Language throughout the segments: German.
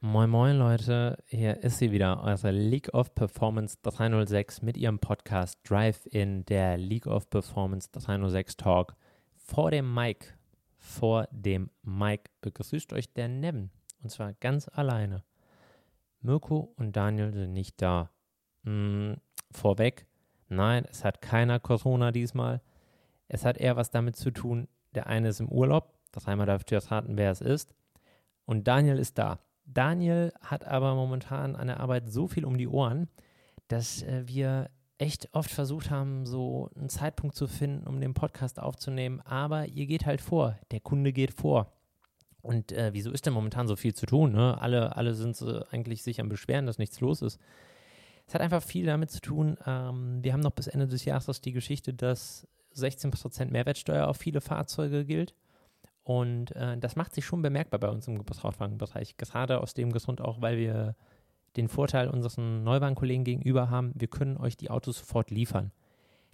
Moin Moin Leute, hier ist sie wieder, eure League of Performance 306 mit ihrem Podcast Drive-In, der League of Performance 306 Talk. Vor dem Mic, vor dem Mic begrüßt euch der Nevin und zwar ganz alleine. Mirko und Daniel sind nicht da. Hm, vorweg, nein, es hat keiner Corona diesmal. Es hat eher was damit zu tun, der eine ist im Urlaub, das einmal dürft ihr raten, wer es ist. Und Daniel ist da. Daniel hat aber momentan an der Arbeit so viel um die Ohren, dass äh, wir echt oft versucht haben, so einen Zeitpunkt zu finden, um den Podcast aufzunehmen. Aber ihr geht halt vor. Der Kunde geht vor. Und äh, wieso ist denn momentan so viel zu tun? Ne? Alle, alle sind äh, eigentlich sich am Beschweren, dass nichts los ist. Es hat einfach viel damit zu tun. Ähm, wir haben noch bis Ende des Jahres die Geschichte, dass 16% Mehrwertsteuer auf viele Fahrzeuge gilt. Und äh, das macht sich schon bemerkbar bei uns im Gebrauchtwagenbereich. Gerade aus dem Grund auch, weil wir den Vorteil unseren Neuwagenkollegen gegenüber haben, wir können euch die Autos sofort liefern.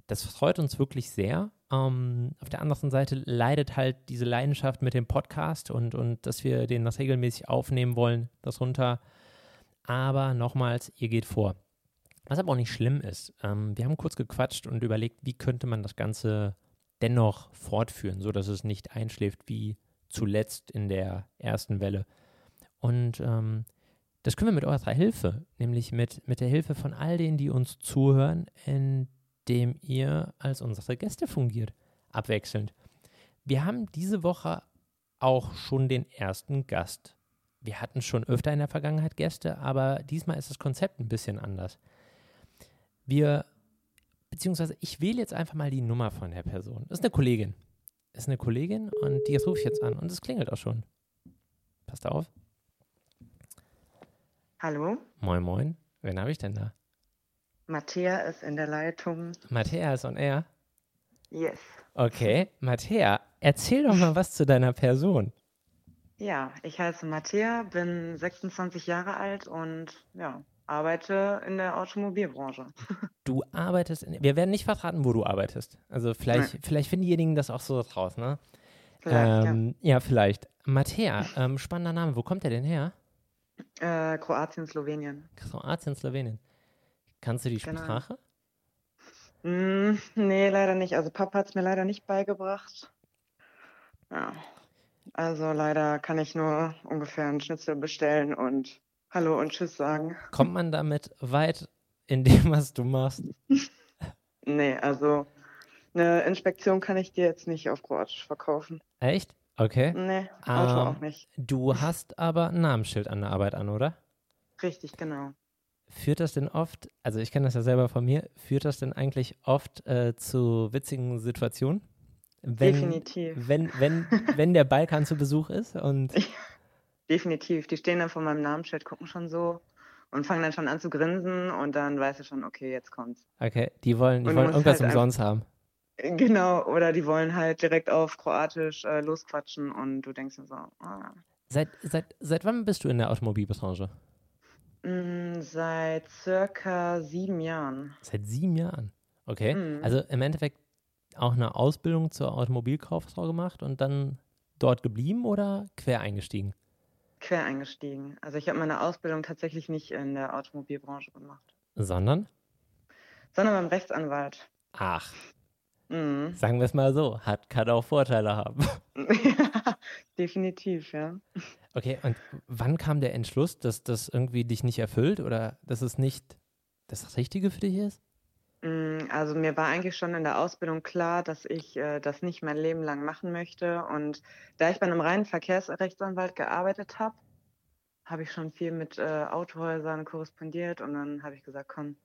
Das freut uns wirklich sehr. Ähm, auf der anderen Seite leidet halt diese Leidenschaft mit dem Podcast und, und dass wir den das regelmäßig aufnehmen wollen, das runter. Aber nochmals, ihr geht vor. Was aber auch nicht schlimm ist. Ähm, wir haben kurz gequatscht und überlegt, wie könnte man das Ganze dennoch fortführen, sodass es nicht einschläft wie zuletzt in der ersten Welle. Und ähm, das können wir mit eurer Hilfe, nämlich mit, mit der Hilfe von all denen, die uns zuhören, indem ihr als unsere Gäste fungiert, abwechselnd. Wir haben diese Woche auch schon den ersten Gast. Wir hatten schon öfter in der Vergangenheit Gäste, aber diesmal ist das Konzept ein bisschen anders. Wir beziehungsweise ich wähle jetzt einfach mal die Nummer von der Person. Das ist eine Kollegin. Das ist eine Kollegin und die rufe ich jetzt an und es klingelt auch schon. Passt auf. Hallo. Moin, moin. Wen habe ich denn da? Mattea ist in der Leitung. Mattea ist on air? Yes. Okay, Mattea, erzähl doch mal was zu deiner Person. Ja, ich heiße Mattea, bin 26 Jahre alt und ja, arbeite in der Automobilbranche. Du arbeitest, in, wir werden nicht verraten, wo du arbeitest. Also vielleicht, vielleicht finden diejenigen das auch so raus, ne? Vielleicht, ähm, ja. ja. vielleicht. Mattea, ähm, spannender Name. Wo kommt der denn her? Äh, Kroatien, Slowenien. Kroatien, Slowenien. Kannst du die genau. Sprache? Mm, nee, leider nicht. Also Papa hat es mir leider nicht beigebracht. Ja. Also leider kann ich nur ungefähr einen Schnitzel bestellen und Hallo und Tschüss sagen. Kommt man damit weit in dem, was du machst? nee, also eine Inspektion kann ich dir jetzt nicht auf Kroatisch verkaufen. Echt? Okay. Nee, Auto ähm, auch nicht. Du hast aber ein Namensschild an der Arbeit an, oder? Richtig, genau. Führt das denn oft, also ich kenne das ja selber von mir, führt das denn eigentlich oft äh, zu witzigen Situationen? Wenn, Definitiv. Wenn, wenn, wenn der Balkan zu Besuch ist und Definitiv. Die stehen dann vor meinem Namensschild, gucken schon so und fangen dann schon an zu grinsen und dann weißt du schon, okay, jetzt kommt's. Okay, die wollen, die wollen irgendwas halt umsonst haben. Genau, oder die wollen halt direkt auf Kroatisch äh, losquatschen und du denkst dir so, ah. Seit, seit, seit wann bist du in der Automobilbranche? Mm, seit circa sieben Jahren. Seit sieben Jahren? Okay. Mm. Also im Endeffekt auch eine Ausbildung zur Automobilkauffrau gemacht und dann dort geblieben oder quer eingestiegen? Quer eingestiegen. Also ich habe meine Ausbildung tatsächlich nicht in der Automobilbranche gemacht. Sondern? Sondern beim Rechtsanwalt. Ach. Mhm. Sagen wir es mal so, hat kann auch Vorteile haben. ja, definitiv, ja. Okay, und wann kam der Entschluss, dass das irgendwie dich nicht erfüllt oder dass es nicht das Richtige für dich ist? Mm, also mir war eigentlich schon in der Ausbildung klar, dass ich äh, das nicht mein Leben lang machen möchte. Und da ich bei einem reinen Verkehrsrechtsanwalt gearbeitet habe, habe ich schon viel mit äh, Autohäusern korrespondiert und dann habe ich gesagt, komm,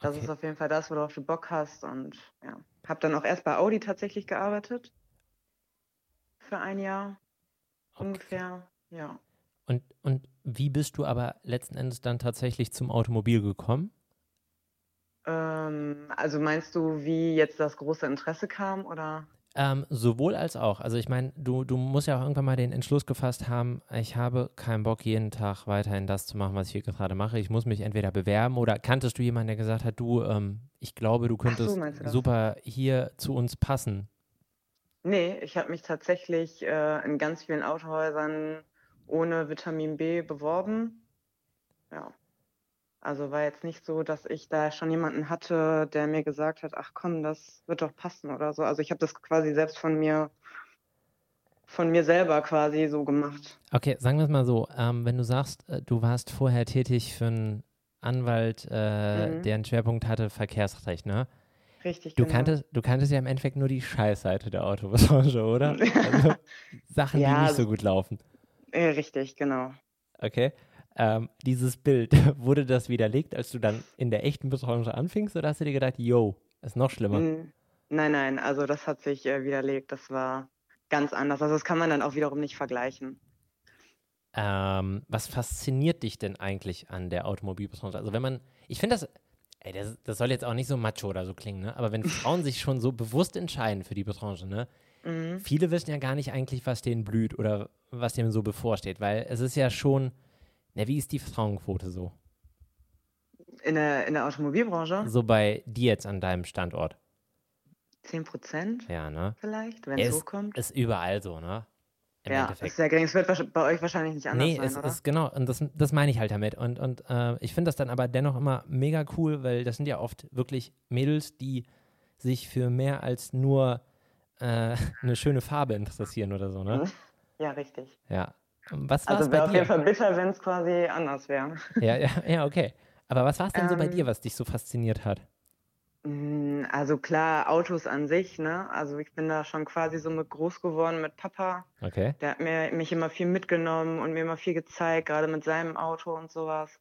das okay. ist auf jeden Fall das, worauf du Bock hast. Und ja, habe dann auch erst bei Audi tatsächlich gearbeitet. Für ein Jahr okay. ungefähr, ja. Und, und wie bist du aber letzten Endes dann tatsächlich zum Automobil gekommen? Ähm, also meinst du, wie jetzt das große Interesse kam oder? Ähm, sowohl als auch. Also ich meine, du, du musst ja auch irgendwann mal den Entschluss gefasst haben, ich habe keinen Bock, jeden Tag weiterhin das zu machen, was ich hier gerade mache. Ich muss mich entweder bewerben oder kanntest du jemanden, der gesagt hat, du, ähm, ich glaube, du könntest so, super hier zu uns passen? Nee, ich habe mich tatsächlich äh, in ganz vielen Autohäusern ohne Vitamin B beworben. Ja. Also war jetzt nicht so, dass ich da schon jemanden hatte, der mir gesagt hat, ach komm, das wird doch passen oder so. Also ich habe das quasi selbst von mir, von mir selber quasi so gemacht. Okay, sagen wir es mal so, ähm, wenn du sagst, äh, du warst vorher tätig für einen Anwalt, äh, mhm. der einen Schwerpunkt hatte, Verkehrsrecht, ne? Richtig, du genau. Kanntest, du kanntest ja im Endeffekt nur die Scheißseite der Autobranche, oder? Also Sachen, ja, die nicht so gut laufen. Richtig, genau. Okay ähm, dieses Bild, wurde das widerlegt, als du dann in der echten Branche anfingst oder hast du dir gedacht, yo, ist noch schlimmer? Nein, nein, also das hat sich äh, widerlegt, das war ganz anders. Also das kann man dann auch wiederum nicht vergleichen. Ähm, was fasziniert dich denn eigentlich an der Automobilbranche? Also wenn man, ich finde das, ey, das, das, soll jetzt auch nicht so macho oder so klingen, ne? aber wenn Frauen sich schon so bewusst entscheiden für die Branche, ne? Mhm. Viele wissen ja gar nicht eigentlich, was denen blüht oder was denen so bevorsteht, weil es ist ja schon, na, wie ist die Frauenquote so? In der, in der Automobilbranche? So bei dir jetzt an deinem Standort. 10 Prozent? Ja, ne? Vielleicht, wenn es hochkommt. Ist überall so, ne? Im ja, Endeffekt. ist sehr gering. Es wird bei euch wahrscheinlich nicht anders nee, sein, es oder? ist genau, und das, das meine ich halt damit. Und, und äh, ich finde das dann aber dennoch immer mega cool, weil das sind ja oft wirklich Mädels, die sich für mehr als nur äh, eine schöne Farbe interessieren oder so, ne? Ja, richtig. Ja, was also wäre auf jeden Fall bitter, wenn es quasi anders wäre. Ja, ja, ja, okay. Aber was war es denn ähm, so bei ähm. dir, was dich so fasziniert hat? Mm, also klar, Autos an sich, ne? Also ich bin da schon quasi so mit groß geworden mit Papa. Okay. Der hat mir mich immer viel mitgenommen und mir immer viel gezeigt, gerade mit seinem Auto und sowas.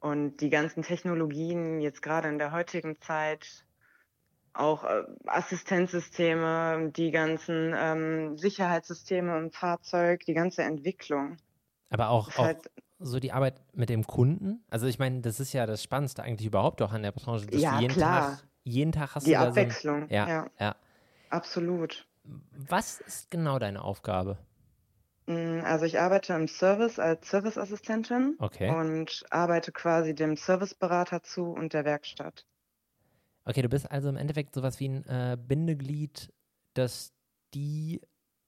Und die ganzen Technologien jetzt gerade in der heutigen Zeit, auch äh, Assistenzsysteme, die ganzen ähm, Sicherheitssysteme im Fahrzeug, die ganze Entwicklung. Aber auch, auch halt, so die Arbeit mit dem Kunden. Also ich meine, das ist ja das Spannendste eigentlich überhaupt auch an der Branche, dass ja, du jeden klar. Tag, jeden Tag hast die du da Abwechslung. So ein, ja, ja, ja. Absolut. Was ist genau deine Aufgabe? Mm, also ich arbeite im Service als Serviceassistentin okay. und arbeite quasi dem Serviceberater zu und der Werkstatt. Okay, du bist also im Endeffekt sowas wie ein äh, Bindeglied, dass die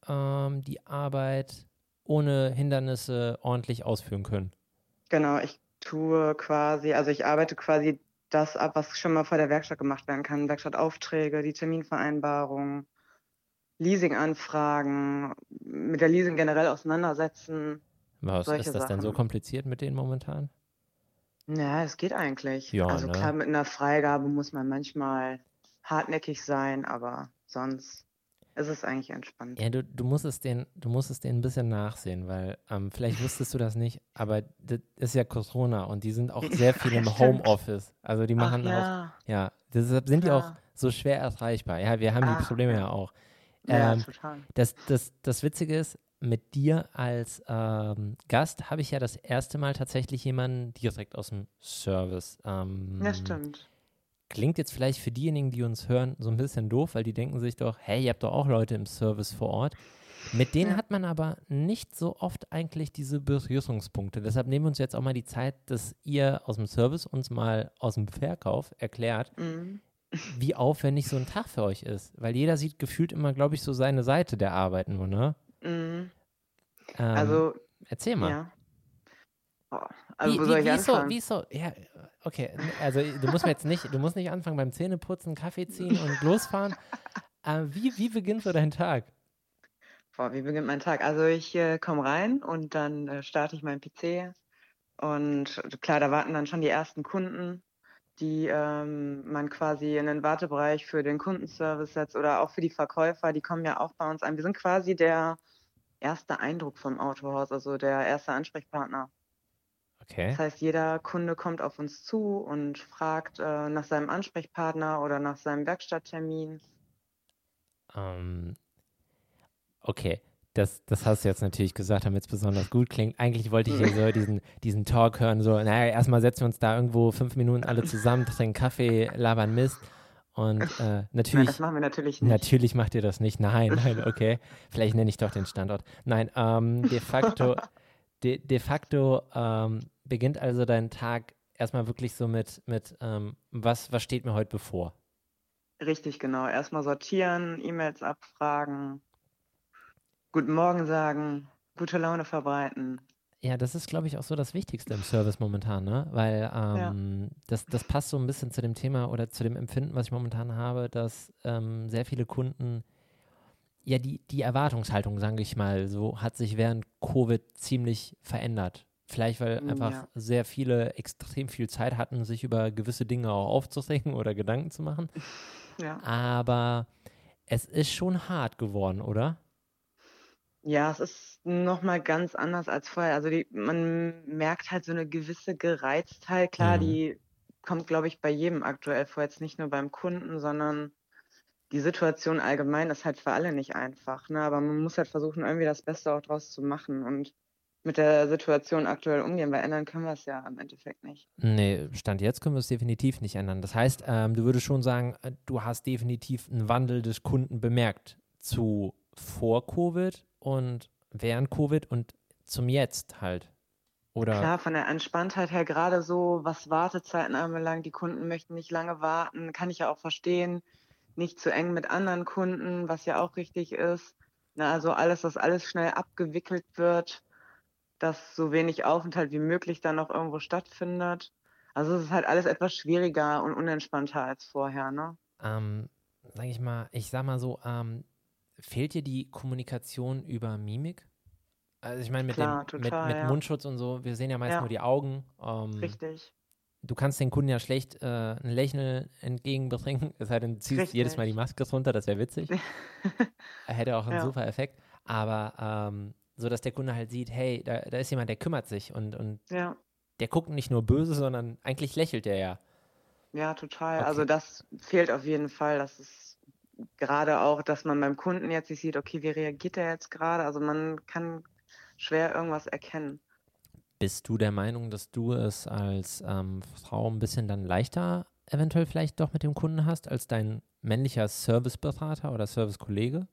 ähm, die Arbeit ohne Hindernisse ordentlich ausführen können. Genau, ich tue quasi, also ich arbeite quasi das ab, was schon mal vor der Werkstatt gemacht werden kann. Werkstattaufträge, die Terminvereinbarung, Leasinganfragen, mit der Leasing generell auseinandersetzen. Was ist das Sachen. denn so kompliziert mit denen momentan? Ja, es geht eigentlich. Ja, also ne? klar, mit einer Freigabe muss man manchmal hartnäckig sein, aber sonst ist es eigentlich entspannt. Ja, du, du musst es den, du musst es denen ein bisschen nachsehen, weil ähm, vielleicht wusstest du das nicht, aber das ist ja Corona und die sind auch sehr viel im ja, Homeoffice. Also die machen Ach, ja. auch, ja, deshalb sind die auch so schwer erreichbar. Ja, wir haben Ach, die Probleme ja, ja auch. Ähm, ja, total. Das, das, das Witzige ist, mit dir als ähm, Gast habe ich ja das erste Mal tatsächlich jemanden direkt aus dem Service. Ähm, ja, stimmt. Klingt jetzt vielleicht für diejenigen, die uns hören, so ein bisschen doof, weil die denken sich doch, hey, ihr habt doch auch Leute im Service vor Ort. Mit denen ja. hat man aber nicht so oft eigentlich diese Berührungspunkte. Deshalb nehmen wir uns jetzt auch mal die Zeit, dass ihr aus dem Service uns mal aus dem Verkauf erklärt, mhm. wie aufwendig so ein Tag für euch ist. Weil jeder sieht gefühlt immer, glaube ich, so seine Seite der Arbeit nur, ne? Mhm. Ähm, also, erzähl mal. Ja. Oh, also, wie, wo soll ich wieso, wieso, ja, okay, also du musst jetzt nicht, du musst nicht anfangen beim Zähneputzen, Kaffee ziehen und losfahren. äh, wie, wie beginnt so dein Tag? Boah, wie beginnt mein Tag? Also ich äh, komme rein und dann äh, starte ich meinen PC und klar, da warten dann schon die ersten Kunden, die ähm, man quasi in den Wartebereich für den Kundenservice setzt oder auch für die Verkäufer, die kommen ja auch bei uns an. Wir sind quasi der erste Eindruck vom Autohaus, also der erste Ansprechpartner. Okay. Das heißt, jeder Kunde kommt auf uns zu und fragt äh, nach seinem Ansprechpartner oder nach seinem Werkstatttermin. Ähm, okay, das, das hast du jetzt natürlich gesagt, damit es besonders gut klingt. Eigentlich wollte ich hier so diesen, diesen Talk hören, so, naja, erstmal setzen wir uns da irgendwo fünf Minuten alle zusammen, trinken Kaffee, labern Mist. Und äh, natürlich. Nein, das machen wir natürlich nicht. Natürlich macht ihr das nicht. Nein, nein, okay. Vielleicht nenne ich doch den Standort. Nein, ähm, de facto, de, de facto ähm, beginnt also dein Tag erstmal wirklich so mit, mit ähm, was, was steht mir heute bevor? Richtig, genau. Erstmal sortieren, E-Mails abfragen, Guten Morgen sagen, gute Laune verbreiten. Ja, das ist, glaube ich, auch so das Wichtigste im Service momentan, ne? Weil ähm, ja. das, das passt so ein bisschen zu dem Thema oder zu dem Empfinden, was ich momentan habe, dass ähm, sehr viele Kunden, ja, die, die Erwartungshaltung, sage ich mal, so hat sich während Covid ziemlich verändert. Vielleicht, weil mm, einfach ja. sehr viele extrem viel Zeit hatten, sich über gewisse Dinge auch aufzuregen oder Gedanken zu machen. Ja. Aber es ist schon hart geworden, oder? Ja, es ist nochmal ganz anders als vorher. Also die, man merkt halt so eine gewisse Gereiztheit. Klar, mhm. die kommt, glaube ich, bei jedem aktuell vor, jetzt nicht nur beim Kunden, sondern die Situation allgemein ist halt für alle nicht einfach. Ne? Aber man muss halt versuchen, irgendwie das Beste auch draus zu machen und mit der Situation aktuell umgehen, weil ändern können wir es ja im Endeffekt nicht. Nee, Stand jetzt können wir es definitiv nicht ändern. Das heißt, ähm, du würdest schon sagen, äh, du hast definitiv einen Wandel des Kunden bemerkt zu vor Covid und während Covid und zum Jetzt halt. Oder? Klar, von der Entspanntheit her, gerade so, was Wartezeiten anbelangt, die Kunden möchten nicht lange warten, kann ich ja auch verstehen. Nicht zu eng mit anderen Kunden, was ja auch richtig ist. Na, also alles, dass alles schnell abgewickelt wird, dass so wenig Aufenthalt wie möglich dann noch irgendwo stattfindet. Also es ist halt alles etwas schwieriger und unentspannter als vorher, ne? Ähm, sag ich mal, ich sag mal so, ähm, fehlt dir die Kommunikation über Mimik? Also ich meine, mit, Klar, dem, total, mit, mit ja. Mundschutz und so, wir sehen ja meist ja. nur die Augen. Ähm, Richtig. Du kannst den Kunden ja schlecht äh, ein Lächeln entgegenbringen, es sei denn, du ziehst Richtig. jedes Mal die Maske runter, das wäre witzig. Hätte auch einen ja. super Effekt. Aber ähm, so, dass der Kunde halt sieht, hey, da, da ist jemand, der kümmert sich und, und der guckt nicht nur böse, sondern eigentlich lächelt er ja. Ja, total. Okay. Also das fehlt auf jeden Fall. Das ist gerade auch, dass man beim Kunden jetzt nicht sieht, okay, wie reagiert er jetzt gerade? Also man kann schwer irgendwas erkennen. Bist du der Meinung, dass du es als ähm, Frau ein bisschen dann leichter eventuell vielleicht doch mit dem Kunden hast, als dein männlicher Serviceberater oder Servicekollege?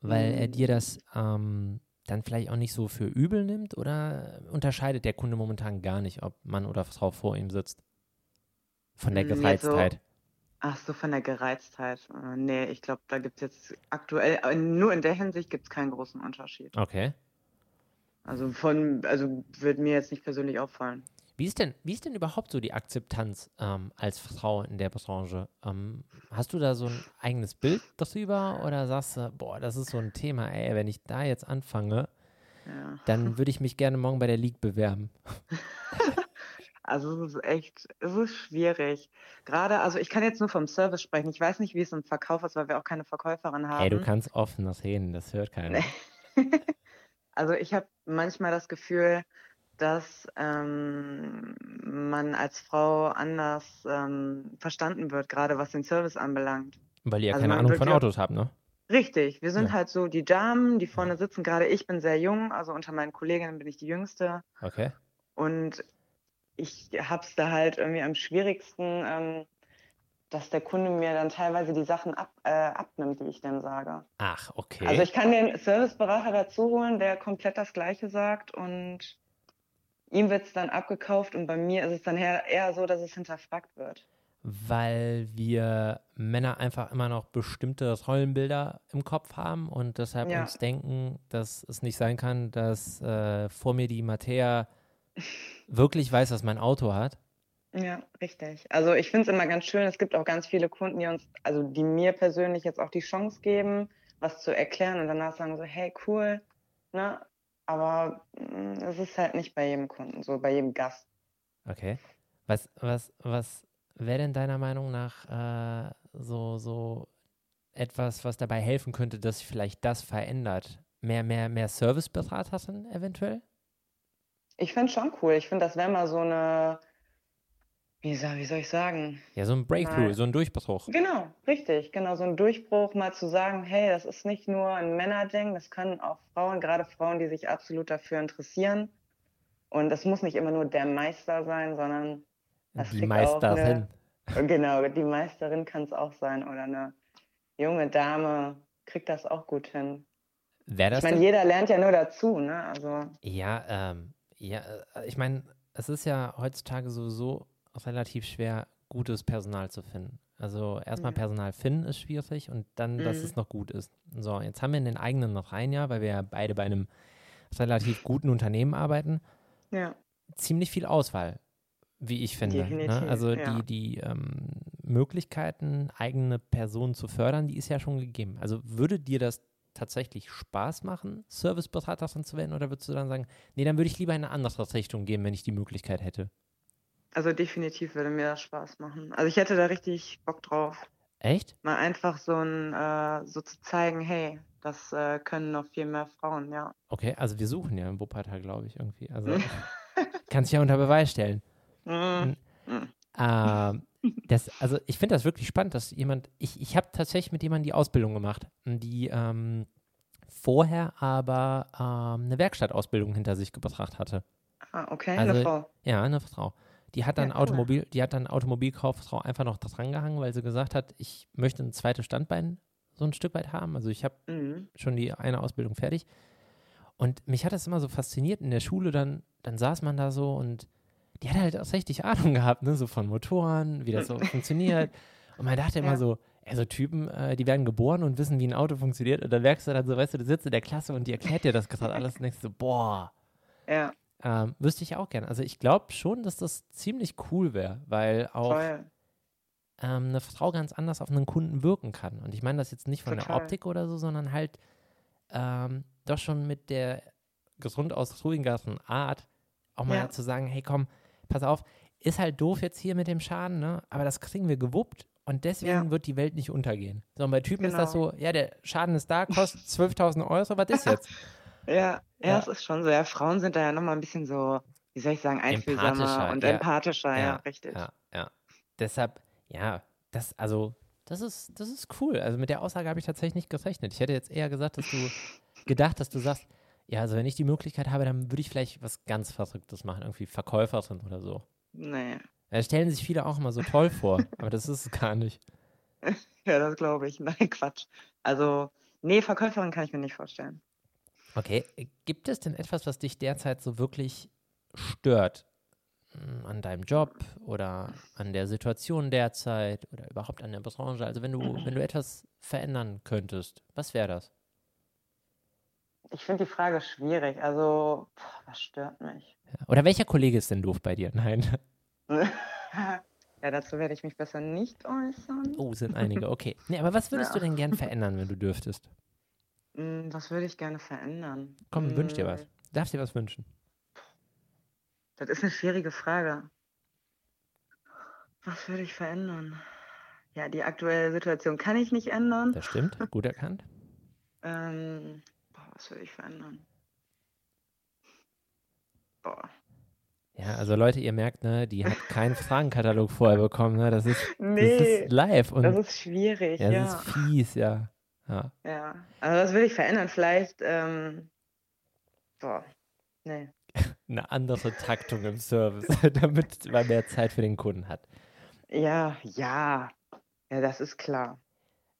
Weil er dir das ähm, dann vielleicht auch nicht so für übel nimmt oder unterscheidet der Kunde momentan gar nicht, ob Mann oder Frau vor ihm sitzt? Von der hm, Gereiztheit. Ach so, von der Gereiztheit. Äh, nee, ich glaube, da gibt es jetzt aktuell, äh, nur in der Hinsicht gibt es keinen großen Unterschied. Okay. Also von, also würde mir jetzt nicht persönlich auffallen. Wie ist denn, wie ist denn überhaupt so die Akzeptanz ähm, als Frau in der Branche? Ähm, hast du da so ein eigenes Bild darüber oder sagst du, boah, das ist so ein Thema, ey, wenn ich da jetzt anfange, ja. dann würde ich mich gerne morgen bei der League bewerben. Also es ist echt, es ist schwierig. Gerade, also ich kann jetzt nur vom Service sprechen. Ich weiß nicht, wie es im Verkauf ist, weil wir auch keine Verkäuferin haben. Ey, du kannst offen das reden, das hört keiner. also ich habe manchmal das Gefühl, dass ähm, man als Frau anders ähm, verstanden wird, gerade was den Service anbelangt. Weil ihr ja also keine Ahnung von Autos habt, ne? Richtig, wir sind ja. halt so die Damen, die vorne sitzen. Gerade ich bin sehr jung, also unter meinen Kolleginnen bin ich die Jüngste. Okay. Und ich habe es da halt irgendwie am schwierigsten, ähm, dass der Kunde mir dann teilweise die Sachen ab, äh, abnimmt, die ich dann sage. Ach, okay. Also ich kann den Serviceberater dazu holen, der komplett das Gleiche sagt und ihm wird es dann abgekauft und bei mir ist es dann eher so, dass es hinterfragt wird. Weil wir Männer einfach immer noch bestimmte Rollenbilder im Kopf haben und deshalb ja. uns denken, dass es nicht sein kann, dass äh, vor mir die Mattea wirklich weiß, was mein Auto hat. Ja, richtig. Also ich finde es immer ganz schön. Es gibt auch ganz viele Kunden, die uns, also die mir persönlich jetzt auch die Chance geben, was zu erklären und danach sagen so, hey, cool, ne? Aber mm, es ist halt nicht bei jedem Kunden so, bei jedem Gast. Okay. Was, was, was wäre denn deiner Meinung nach äh, so, so etwas, was dabei helfen könnte, dass sich vielleicht das verändert? Mehr, mehr, mehr Serviceberaterin eventuell? Ich finde schon cool. Ich finde, das wäre mal so eine, wie soll, wie soll ich sagen? Ja, so ein Breakthrough, mal, so ein Durchbruch. Genau, richtig. Genau, so ein Durchbruch, mal zu sagen, hey, das ist nicht nur ein Männerding, das können auch Frauen, gerade Frauen, die sich absolut dafür interessieren. Und das muss nicht immer nur der Meister sein, sondern das die Meisterin. Eine, genau, die Meisterin kann es auch sein oder eine junge Dame kriegt das auch gut hin. Wer das ich meine, jeder lernt ja nur dazu, ne? Also. Ja, ähm, ja, äh, ich meine, es ist ja heutzutage sowieso relativ schwer, gutes Personal zu finden. Also erstmal Ja. Personal finden ist schwierig und dann, dass Mhm. es noch gut ist. So, jetzt haben wir in den eigenen noch rein, ja, weil wir ja beide bei einem relativ guten Unternehmen arbeiten, Ja, ziemlich viel Auswahl, wie ich finde. Ne? Also ja. die, die ähm, Möglichkeiten, eigene Personen zu fördern, die ist ja schon gegeben. Also würde dir das tatsächlich Spaß machen, Serviceberaterin zu werden, oder würdest du dann sagen, nee, dann würde ich lieber in eine andere Richtung gehen, wenn ich die Möglichkeit hätte? also definitiv würde mir das Spaß machen. Also ich hätte da richtig Bock drauf. Echt? Mal einfach so ein, äh, so zu zeigen, hey, das äh, können noch viel mehr Frauen, ja. Okay, also wir suchen ja im Wuppertal, glaube ich, irgendwie. Also kann sich ja unter Beweis stellen. Mm. Ähm, das, also ich finde das wirklich spannend, dass jemand, ich, ich habe tatsächlich mit jemandem die Ausbildung gemacht, die ähm, vorher aber ähm, eine Werkstattausbildung hinter sich gebracht hatte. Ah, okay, Also- eine Frau. Ja, eine Frau. Die hat dann Ja, cool. Automobil, die hat dann Automobilkauffrau einfach noch dran gehangen, weil sie gesagt hat, ich möchte ein zweites Standbein so ein Stück weit haben. Also ich habe Mhm. schon die eine Ausbildung fertig. Und mich hat das immer so fasziniert. In der Schule dann, dann saß man da so und die hat halt auch richtig Ahnung gehabt, ne, so von Motoren, wie das so funktioniert. Und man dachte immer Ja. so, ey, so Typen, äh, die werden geboren und wissen, wie ein Auto funktioniert. Und dann merkst du dann so, weißt du, du sitzt in der Klasse und die erklärt dir das gerade alles und denkst so, boah, Ja, ähm, wüsste ich auch gerne. Also ich glaube schon, dass das ziemlich cool wäre, weil auch ähm, eine Frau ganz anders auf einen Kunden wirken kann. Und ich meine das jetzt nicht von der Total. Optik oder so, sondern halt ähm, doch schon mit der gesund aus ruhigeren Art auch mal Ja. zu sagen, hey komm, pass auf, ist halt doof jetzt hier mit dem Schaden, ne? aber das kriegen wir gewuppt und deswegen Ja. wird die Welt nicht untergehen. So, und bei Typen ist das Genau. so, ja, der Schaden ist da, kostet 12.000 Euro, was ist jetzt? Ja, ja, Ja. es ist schon so. Ja, Frauen sind da ja nochmal ein bisschen so, wie soll ich sagen, einfühlsamer Empathischer, und ja. empathischer, ja, richtig. Ja, ja. Deshalb, ja, das, also, das ist, das ist cool. Also mit der Aussage habe ich tatsächlich nicht gerechnet. Ich hätte jetzt eher gesagt, dass du gedacht, dass du sagst, ja, also wenn ich die Möglichkeit habe, dann würde ich vielleicht was ganz Verrücktes machen, irgendwie Verkäuferin oder so. Nee, Da stellen sich viele auch immer so toll vor, aber das ist es gar nicht. ja, das glaube ich. Nein, Quatsch. Also, nee, Verkäuferin kann ich mir nicht vorstellen. Okay, gibt es denn etwas, was dich derzeit so wirklich stört? Mm, An deinem Job oder an der Situation derzeit oder überhaupt an der Branche? Also wenn du, wenn du etwas verändern könntest, was wäre das? Ich finde die Frage schwierig. Also, boah, was stört mich? Oder welcher Kollege ist denn doof bei dir? Nein. ja, dazu werde ich mich besser nicht äußern. Oh, sind einige. Okay. Nee, aber was würdest Ja. du denn gern verändern, wenn du dürftest? Hm, Was würde ich gerne verändern? Komm, wünsch dir Hm, was. Darfst dir was wünschen? Das ist eine schwierige Frage. Was würde ich verändern? Ja, die aktuelle Situation kann ich nicht ändern. Das stimmt. Gut erkannt. Ähm, was würde ich verändern? Boah. Ja, also Leute, ihr merkt, ne, die hat keinen Fragenkatalog vorher bekommen, ne? Das ist, das Nee, ist live und das ist schwierig, ja, ja. das ist fies, ja. Ja. Ja. Also was würde ich verändern? Vielleicht, ähm, boah, nee. Eine andere Taktung im Service, damit man mehr Zeit für den Kunden hat. Ja, ja. Ja, das ist klar.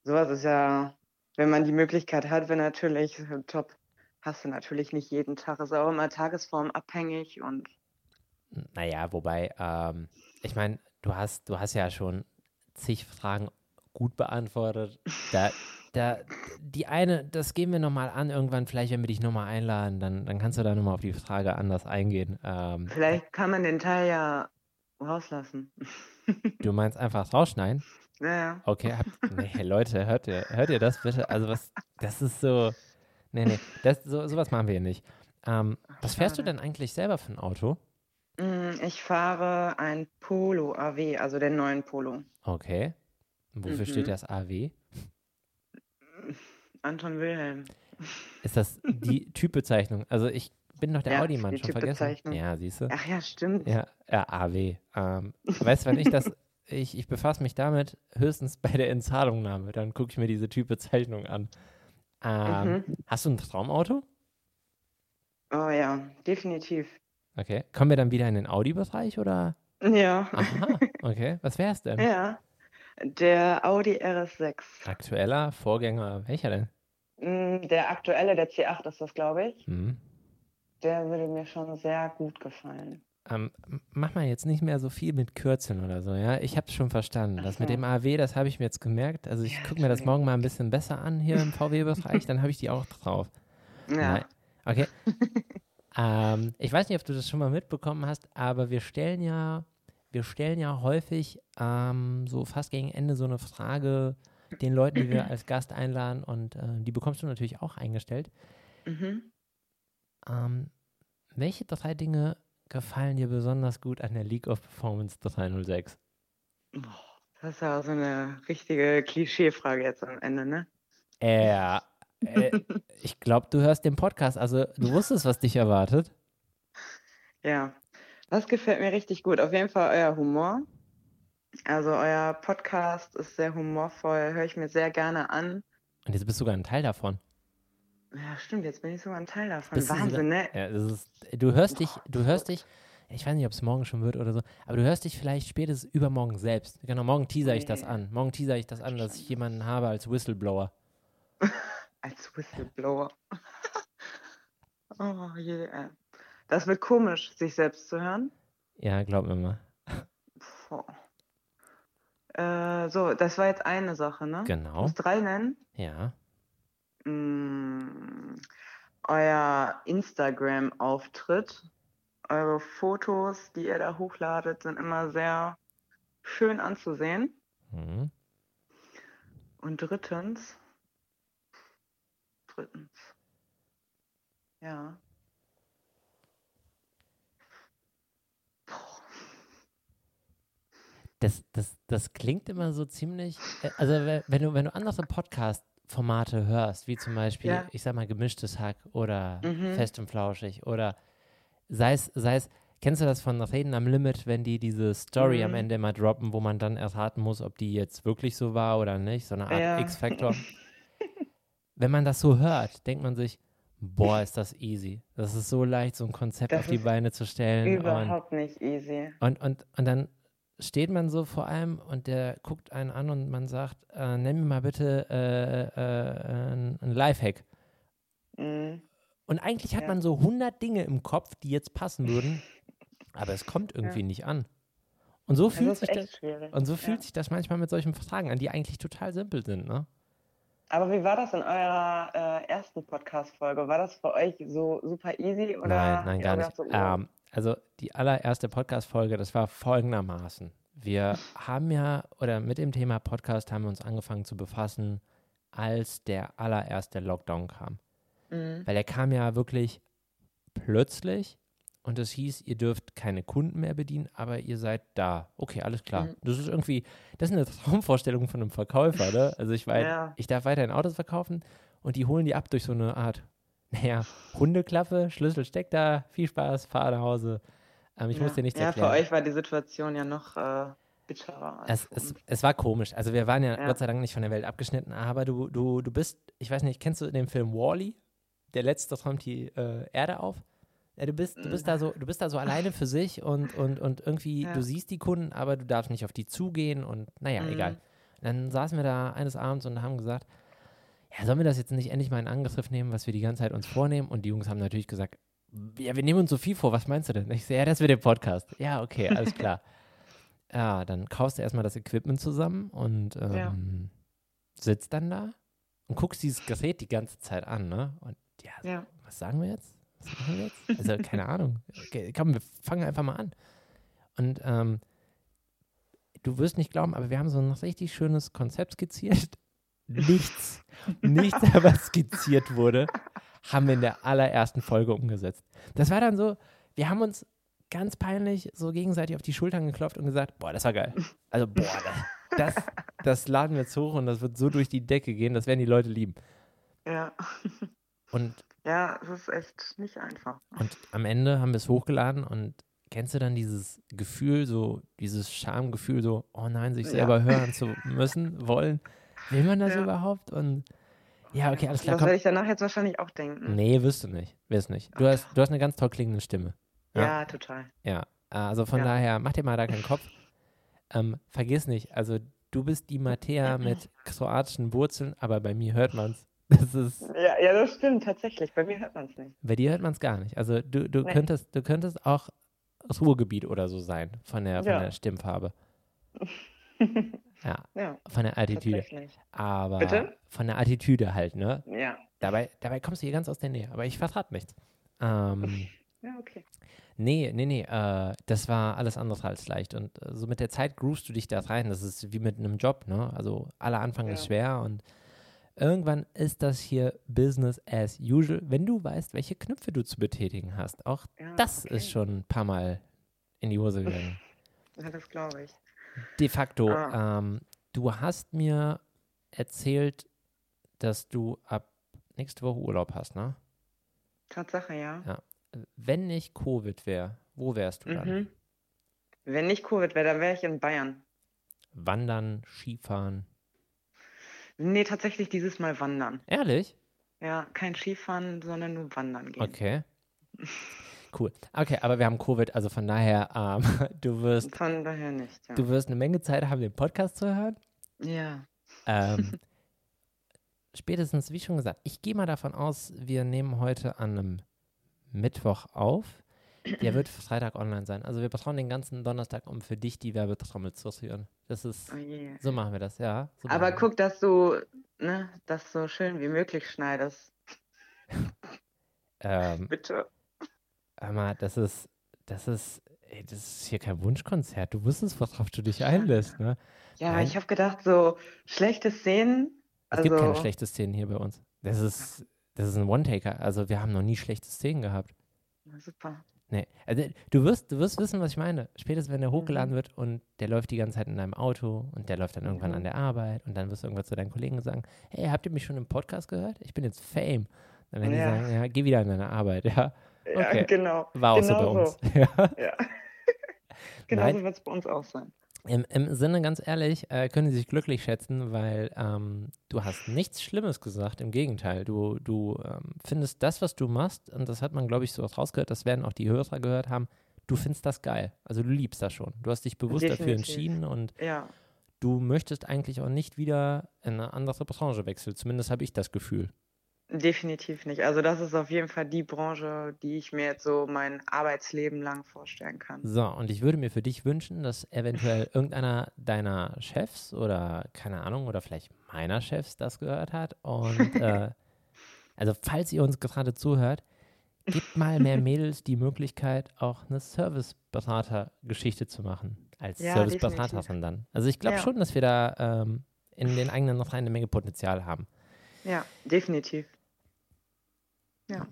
Sowas ist ja, wenn man die Möglichkeit hat, wäre natürlich äh, top. Hast du natürlich nicht jeden Tag. Ist auch immer tagesformabhängig und Naja, wobei, ähm, ich meine, du hast, du hast ja schon zig Fragen gut beantwortet. Da, da, die eine, das gehen wir nochmal an, irgendwann, vielleicht, wenn wir dich nochmal einladen, dann, dann kannst du da nochmal auf die Frage anders eingehen. Ähm, vielleicht kann man den Teil ja rauslassen. du meinst einfach rausschneiden? Naja. Okay, habt, nee, Leute, hört ihr, hört ihr das bitte? Also was, das ist so, nee, nee, das, so, sowas machen wir hier nicht. Ähm, was fährst du denn eigentlich selber für ein Auto? Mm, Ich fahre ein Polo AW, also den neuen Polo. Okay. Wofür steht Mhm. das AW? Anton Wilhelm. Ist das die Typbezeichnung? Also ich bin doch der Ja, Audi-Mann schon vergessen. Ja, siehst du? Ach ja, stimmt. Ja, ja, AW. Ähm, weißt du, wenn ich das, ich, ich befasse mich damit höchstens bei der Entzahlungnahme, dann gucke ich mir diese Typbezeichnung an. Ähm, Mhm. Hast du ein Traumauto? Oh ja, definitiv. Okay. Kommen wir dann wieder in den Audi-Bereich oder? Ja. Aha, okay. Was wär's denn? Ja. Der Audi RS6. Aktueller Vorgänger, welcher denn? Mm, Der aktuelle, der C8 ist das, glaube ich. Hm. Der würde mir schon sehr gut gefallen. Ähm, mach mal jetzt nicht mehr so viel mit Kürzeln oder so, ja. Ich habe es schon verstanden. Das mit dem AW, das habe ich mir jetzt gemerkt. Also ich Ja, gucke mir das morgen mal ein bisschen besser an hier im VW-Bereich, dann habe ich die auch drauf. Ja. Nein. Okay. ähm, ich weiß nicht, ob du das schon mal mitbekommen hast, aber wir stellen ja, wir stellen ja häufig ähm, so fast gegen Ende so eine Frage den Leuten, die wir als Gast einladen und äh, die bekommst du natürlich auch eingestellt. Mhm. Ähm, welche drei Dinge gefallen dir besonders gut an der League of Performance 306? Boah, Das ist ja so eine richtige Klischeefrage jetzt am Ende, ne? Äh, äh, ich glaube, du hörst den Podcast, also du wusstest, was dich erwartet. Ja, das gefällt mir richtig gut. Auf jeden Fall euer Humor. Also euer Podcast ist sehr humorvoll, höre ich mir sehr gerne an. Und jetzt bist du sogar ein Teil davon. Ja, stimmt, jetzt bin ich sogar ein Teil davon. Bist du Wahnsinn, ne? Ja, das ist, du hörst dich, du hörst dich, ich weiß nicht, ob es morgen schon wird oder so, aber du hörst dich vielleicht spätestens übermorgen selbst. Genau, morgen teaser ich das an. Morgen teaser ich das an, dass ich jemanden habe als Whistleblower. Als Whistleblower. Oh je. ey. Das wird komisch, sich selbst zu hören. Ja, glaub mir mal. Äh, so, das war jetzt eine Sache, ne? Genau. muss drei nennen. Ja. Mm, euer Instagram-Auftritt, eure Fotos, die ihr da hochladet, sind immer sehr schön anzusehen. Mhm. Und drittens, drittens, ja. Das, das, das klingt immer so ziemlich, äh, also we- wenn du, wenn du andere Podcast-Formate hörst, wie zum Beispiel, Ja. ich sag mal, gemischtes Hack oder Mhm. fest und flauschig oder sei es, sei es, kennst du das von Reden am Limit, wenn die diese Story am Mhm. Ende immer droppen, wo man dann erraten muss, ob die jetzt wirklich so war oder nicht, so eine Art Ja. X-Factor. wenn man das so hört, denkt man sich, boah, ist das easy. Das ist so leicht, so ein Konzept Das auf die Beine zu stellen. Und Überhaupt nicht easy. und, und, und dann steht man so vor einem und der guckt einen an und man sagt, äh, nenn mir mal bitte äh, äh, ein, ein Lifehack. Mm, Und eigentlich hat Ja. man so 100 Dinge im Kopf, die jetzt passen würden, aber es kommt irgendwie nicht an. Und so Das fühlt sich das, schwierig. und so ja. fühlt sich das manchmal mit solchen Fragen an, die eigentlich total simpel sind, ne? Aber wie war das in eurer äh, ersten Podcast-Folge? War das für euch so super easy oder Nein, nein, gar nicht. so, oh, Ähm, also die allererste Podcast-Folge, das war folgendermaßen. Wir haben ja, oder mit dem Thema Podcast haben wir uns angefangen zu befassen, als der allererste Lockdown kam. mm, Weil er kam ja wirklich plötzlich und es hieß, ihr dürft keine Kunden mehr bedienen, aber ihr seid da. Okay, alles klar. Mhm. Das ist irgendwie, das ist eine Traumvorstellung von einem Verkäufer, ne? Also ich weiß, Ja. ich darf weiterhin Autos verkaufen und die holen die ab durch so eine Art, naja, Hundeklappe, Schlüssel steckt da, viel Spaß, fahr nach Hause. Ähm, ich ja. muss dir nichts ja, erklären. für euch war die Situation ja noch äh, bitterer Es, es, es war komisch. Also wir waren ja, Ja. Gott sei Dank nicht von der Welt abgeschnitten, aber du, du, du bist, ich weiß nicht, kennst du den Film Wall-E? Der letzte räumt die äh, Erde auf. Ja, du bist, du bist da so, du bist da so alleine für sich und, und, und irgendwie, Ja. du siehst die Kunden, aber du darfst nicht auf die zugehen und naja, Mhm. egal. Dann saßen wir da eines Abends und haben gesagt, ja, sollen wir das jetzt nicht endlich mal in Angriff nehmen, was wir die ganze Zeit uns vornehmen? Und die Jungs haben natürlich gesagt, ja, wir nehmen uns so viel vor, was meinst du denn? Ich so, ja, das wird der Podcast. Ja, okay, alles klar. ja, dann kaufst du erstmal das Equipment zusammen und ähm, Ja. sitzt dann da und guckst dieses Gerät die ganze Zeit an, ne? Und ja, Ja. was sagen wir jetzt? Was machen wir jetzt? Also, keine Ahnung. Okay, komm, wir fangen einfach mal an. Und ähm, du wirst nicht glauben, aber wir haben so ein richtig schönes Konzept skizziert. Nichts, nichts, was skizziert wurde, haben wir in der allerersten Folge umgesetzt. Das war dann so, wir haben uns ganz peinlich so gegenseitig auf die Schultern geklopft und gesagt, boah, das war geil. Also, boah, das, das, das laden wir jetzt hoch und das wird so durch die Decke gehen, das werden die Leute lieben. Ja. Und ja, es ist echt nicht einfach. Und am Ende haben wir es hochgeladen und kennst du dann dieses Gefühl, so dieses Schamgefühl, so, oh nein, sich Ja. selber hören zu müssen, wollen? Will man das Ja. überhaupt? Und ja, okay, alles klar, Das werde ich danach jetzt wahrscheinlich auch denken. Nee, wirst du nicht. Wirst nicht. Du hast, du hast eine ganz toll klingende Stimme. Ja. Ja, total. Ja. Also von Ja. daher, mach dir mal da keinen Kopf. Ähm, vergiss nicht, also du bist die Mattea mit kroatischen Wurzeln, aber bei mir hört man's. Das ist, Ja, ja, das stimmt tatsächlich. Bei mir hört man es nicht. bei dir hört man es gar nicht. Also du, du Nee. könntest, du könntest auch das Ruhrgebiet oder so sein, von der, von Ja. der Stimmfarbe. ja, Ja, von der Attitüde. Aber Bitte? von der Attitüde halt, ne? Ja. Dabei, dabei kommst du hier ganz aus der Nähe, aber ich verrate nichts. Ähm, Ja, okay. nee, nee, nee, äh, das war alles andere als leicht. Und äh, so mit der Zeit groovst du dich da rein. Das ist wie mit einem Job, ne? Also aller Anfang ist Ja. schwer und irgendwann ist das hier Business as usual, wenn du weißt, welche Knöpfe du zu betätigen hast. Auch Ja, das okay. ist schon ein paar Mal in die Hose gegangen. Ja, das glaube ich. De facto, Ah. ähm, du hast mir erzählt, dass du ab nächste Woche Urlaub hast, ne? Tatsache, ja. Wenn nicht Covid wäre, wo wärst du dann? Mhm. Wenn nicht Covid wäre, dann wäre ich in Bayern. Wandern, Skifahren. Nee, tatsächlich dieses Mal wandern. Ehrlich? Ja, kein Skifahren, sondern nur wandern gehen. Okay. Cool. Okay, aber wir haben Covid, also von daher, ähm, du wirst, Von daher nicht, ja. du wirst eine Menge Zeit haben, den Podcast zu hören. Ja. Ähm, spätestens, wie schon gesagt, ich gehe mal davon aus, wir nehmen heute an einem Mittwoch auf. Der wird Freitag online sein. Also wir brauchen den ganzen Donnerstag, um für dich die Werbetrommel zu rühren. Das ist, Oh je. so machen wir das, ja. So Aber guck, dass du ne, das so schön wie möglich schneidest. Ähm, Bitte. Mal, das ist, das ist, ey, das ist hier kein Wunschkonzert. Du wusstest, worauf du dich einlässt, ne? Ja, Nein. ich habe gedacht, so schlechte Szenen. Es gibt keine Also, schlechten Szenen hier bei uns. Das ist, das ist ein One-Taker. Also wir haben noch nie schlechte Szenen gehabt. na, super. Nee, also du wirst, du wirst wissen, was ich meine. Spätestens, wenn der Mhm. hochgeladen wird und der läuft die ganze Zeit in deinem Auto und der läuft dann irgendwann an der Arbeit und dann wirst du irgendwann zu deinen Kollegen sagen, hey, habt ihr mich schon im Podcast gehört? Ich bin jetzt Fame. Dann werden Ja. die sagen, ja, geh wieder an deine Arbeit. Ja, Ja, Okay. genau. war auch so bei Genau uns. Ja. Ja. Genau so wird es bei uns auch sein. Im, Im Sinne, ganz ehrlich, äh, können sie sich glücklich schätzen, weil ähm, du hast nichts Schlimmes gesagt. Im Gegenteil, du, du ähm, findest das, was du machst, und das hat man, glaube ich, so rausgehört, das werden auch die Hörer gehört haben, du findest das geil. Also du liebst das schon. Du hast dich bewusst dafür Definitiv. entschieden und Ja, du möchtest eigentlich auch nicht wieder in eine andere Branche wechseln. Zumindest habe ich das Gefühl. Definitiv nicht. Also das ist auf jeden Fall die Branche, die ich mir jetzt so mein Arbeitsleben lang vorstellen kann. So, und ich würde mir für dich wünschen, dass eventuell irgendeiner deiner Chefs oder keine Ahnung, oder vielleicht meiner Chefs das gehört hat. Und äh, also, falls ihr uns gerade zuhört, gebt mal mehr Mädels die Möglichkeit, auch eine Serviceberater-Geschichte zu machen. Als Ja, Serviceberaterin dann. Also, ich glaube Ja. schon, dass wir da ähm, in den eigenen noch eine Menge Potenzial haben. Ja, definitiv. Ja,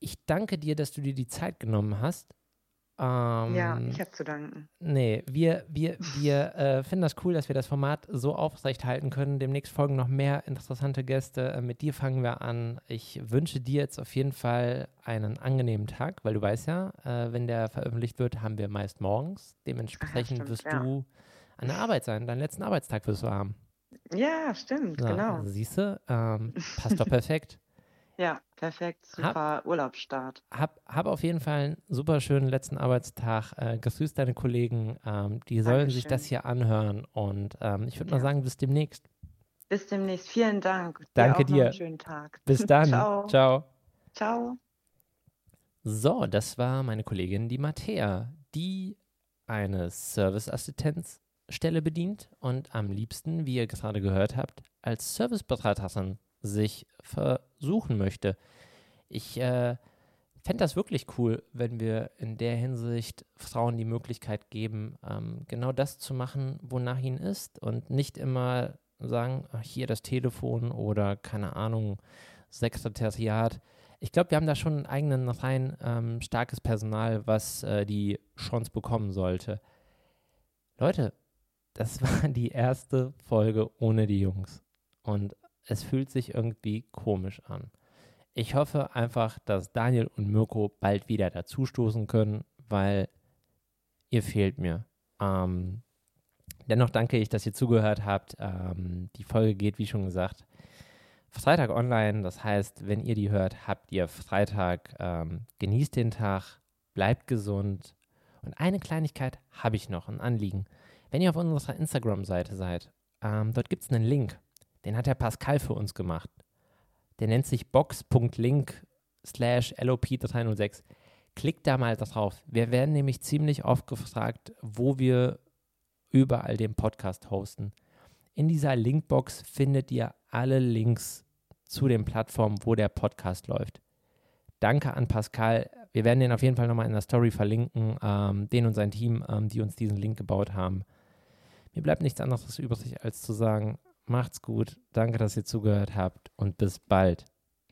Ich danke dir, dass du dir die Zeit genommen hast. Ähm, ja, ich habe zu danken. Nee, wir, wir, wir äh, finden das cool, dass wir das Format so aufrecht halten können. Demnächst folgen noch mehr interessante Gäste. Äh, mit dir fangen wir an. Ich wünsche dir jetzt auf jeden Fall einen angenehmen Tag, weil du weißt ja, äh, wenn der veröffentlicht wird, haben wir meist morgens. Dementsprechend stimmt, wirst ja. du an der Arbeit sein. Deinen letzten Arbeitstag wirst du haben. Ja, stimmt, So, genau. Siehst du, ähm, passt doch perfekt. Ja, perfekt, super Urlaubsstart. Hab, hab auf jeden Fall einen super schönen letzten Arbeitstag. Äh, grüß deine Kollegen. Ähm, die sollen sich das Dankeschön. hier anhören. Und ähm, ich würde mal Ja. sagen, bis demnächst. Bis demnächst. Vielen Dank. Danke noch dir. einen schönen Tag. Bis dann. Ciao. Ciao. Ciao. So, das war meine Kollegin, die Mattea, die eine Serviceassistenzstelle bedient und am liebsten, wie ihr gerade gehört habt, als Serviceberaterin sich versuchen möchte. Ich äh, fände das wirklich cool, wenn wir in der Hinsicht Frauen die Möglichkeit geben, ähm, genau das zu machen, wonach ihnen ist und nicht immer sagen, ach, hier das Telefon oder keine Ahnung, Sekretariat. Ich glaube, wir haben da schon ein eigenen rein ähm, starkes Personal, was äh, die Chance bekommen sollte. Leute, das war die erste Folge ohne die Jungs. Und es fühlt sich irgendwie komisch an. Ich hoffe einfach, dass Daniel und Mirko bald wieder dazustoßen können, weil ihr fehlt mir. Ähm, dennoch danke ich, dass ihr zugehört habt. Ähm, die Folge geht, wie schon gesagt, Freitag online. Das heißt, wenn ihr die hört, habt ihr Freitag. Ähm, genießt den Tag, bleibt gesund. Und eine Kleinigkeit habe ich noch, ein Anliegen. Wenn ihr auf unserer Instagram-Seite seid, ähm, dort gibt es einen Link. Den hat der Pascal für uns gemacht. Der nennt sich box.link slash LOP306. Klickt da mal drauf. Wir werden nämlich ziemlich oft gefragt, wo wir überall den Podcast hosten. In dieser Linkbox findet ihr alle Links zu den Plattformen, wo der Podcast läuft. Danke an Pascal. Wir werden den auf jeden Fall nochmal in der Story verlinken, ähm, den und sein Team, ähm, die uns diesen Link gebaut haben. Mir bleibt nichts anderes übrig, als zu sagen, macht's gut, danke, dass ihr zugehört habt und bis bald.